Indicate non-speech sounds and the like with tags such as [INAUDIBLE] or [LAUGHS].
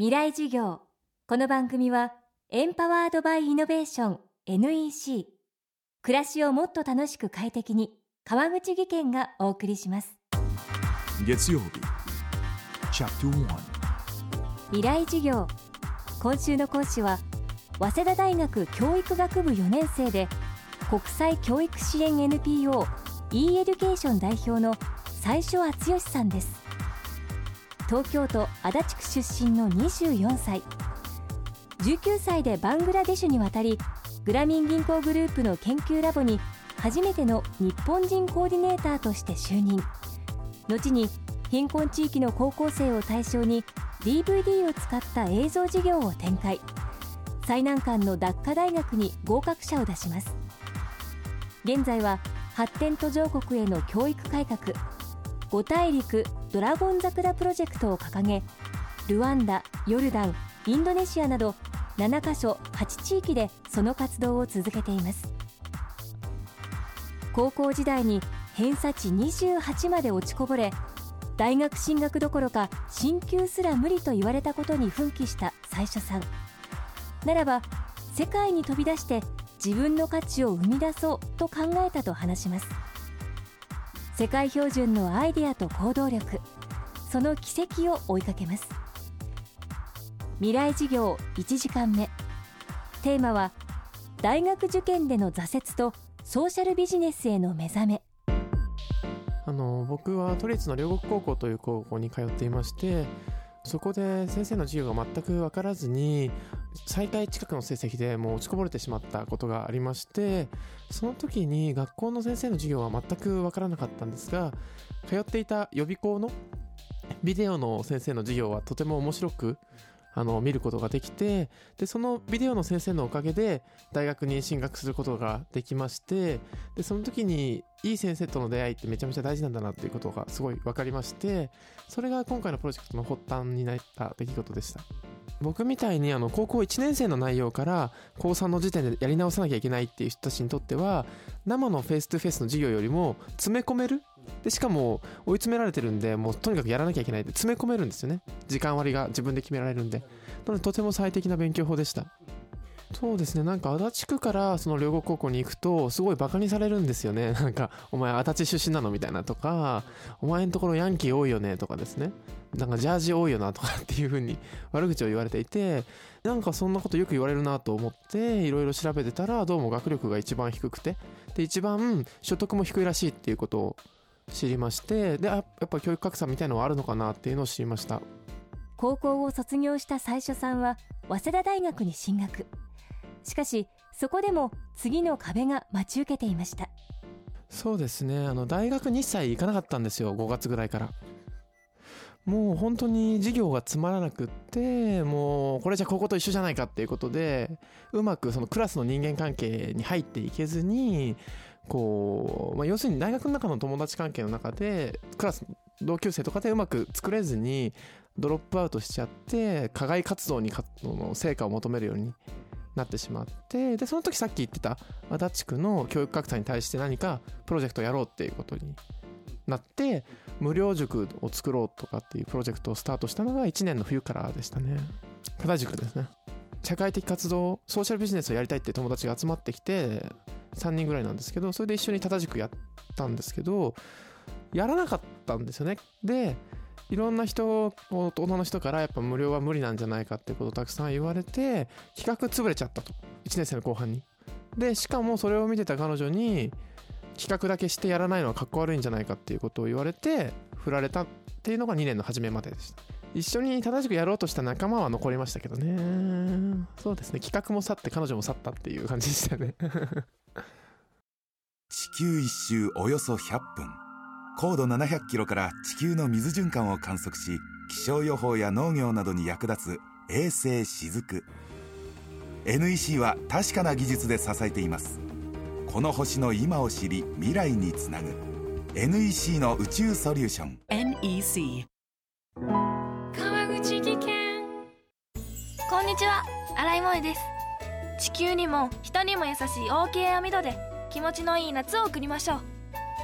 未来授業。この番組はエンパワードバイイノベーション NEC 暮らしをもっと楽しく快適に川口義賢がお送りします。月曜日未来授業。今週の講師は早稲田大学教育学部4年生で国際教育支援 NPO e エデュケーション代表の最初敦義さんです東京都足立区出身の24歳。19歳でバングラデシュに渡りグラミン銀行グループの研究ラボに初めての日本人コーディネーターとして就任。後に貧困地域の高校生を対象に DVD を使った映像事業を展開。最難関のダッカ大学に合格者を出します。現在は発展途上国への教育改革五大陸ドラゴン桜プロジェクトを掲げルワンダヨルダンインドネシアなど7カ所8地域でその活動を続けています。高校時代に偏差値28まで落ちこぼれ大学進学どころか進級すら無理と言われたことに奮起した最初さん。ならば世界に飛び出して自分の価値を生み出そうと考えたと話します。世界標準のアイデアと行動力。その軌跡を追いかけます。未来事業1時間目。テーマは大学受験での挫折とソーシャルビジネスへの目覚め。あの僕は都立の両国高校という高校に通っていましてそこで先生の授業が全く分からずに最下位近くの成績でもう落ちこぼれてしまったことがありましてその時に学校の先生の授業は全く分からなかったんですが通っていた予備校のビデオの先生の授業はとても面白くあの見ることができてでそのビデオの先生のおかげで大学に進学することができましてでその時にいい先生との出会いってめちゃめちゃ大事なんだなっていうことがすごい分かりましてそれが今回のプロジェクトの発端になった出来事でした。僕みたいにあの高校1年生の内容から高3の時点でやり直さなきゃいけないっていう人たちにとっては生のフェイス2フェイスの授業よりも詰め込める。でしかも追い詰められてるんでもうとにかくやらなきゃいけないって詰め込めるんですよね。時間割が自分で決められるんで。なのでとても最適な勉強法でした。そうですね。なんか足立区からその両国高校に行くとすごいバカにされるんですよね。[LAUGHS] なんかお前足立出身なのみたいなとかお前んところヤンキー多いよねとかですね。なんかジャージ多いよなとかっていう風に [LAUGHS] 悪口を言われていてなんかそんなことよく言われるなと思っていろいろ調べてたらどうも学力が一番低くて。で一番所得も低いらしいっていうことを知りましてでやっぱ教育格差みたいのはあるのかなっていうのを知りました。高校を卒業した最初さんは早稲田大学に進学。しかしそこでも次の壁が待ち受けていました。そうですね。あの大学2歳行かなかったんですよ。5月ぐらいから。もう本当に授業がつまらなくってもうこれじゃ高校と一緒じゃないかっていうことでうまくそのクラスの人間関係に入っていけずにこう、まあ、要するに大学の中の友達関係の中でクラス同級生とかでうまく作れずにドロップアウトしちゃって課外活動にかの成果を求めるようになってしまってでその時さっき言ってた足立区の教育格差に対して何かプロジェクトをやろうっていうことになって無料塾を作ろうとかっていうプロジェクトをスタートしたのが1年の冬からでしたね。多田塾ですね。社会的活動ソーシャルビジネスをやりたいって友達が集まってきて3人ぐらいなんですけどそれで一緒に多田塾やったんですけどやらなかったんですよね。でいろんな人大人の人からやっぱ無料は無理なんじゃないかってことをたくさん言われて企画潰れちゃったと。1年生の後半に。でしかもそれを見てた彼女に企画だけしてやらないのはかっこ悪いんじゃないかっていうことを言われて振られたっていうのが2年の初めまででした。一緒に正しくやろうとした仲間は残りましたけどね。そうですね。企画も去って彼女も去ったっていう感じでしたね。地球一周およそ100分。高度700キロから地球の水循環を観測し気象予報や農業などに役立つ衛星しずく。NEC は確かな技術で支えています。この星の今を知り未来につなぐ。NEC の宇宙ソリューション。NEC 川口技研。こんにちは。新井萌です。地球にも人にも優しい OK 網戸で気持ちのいい夏を送りましょう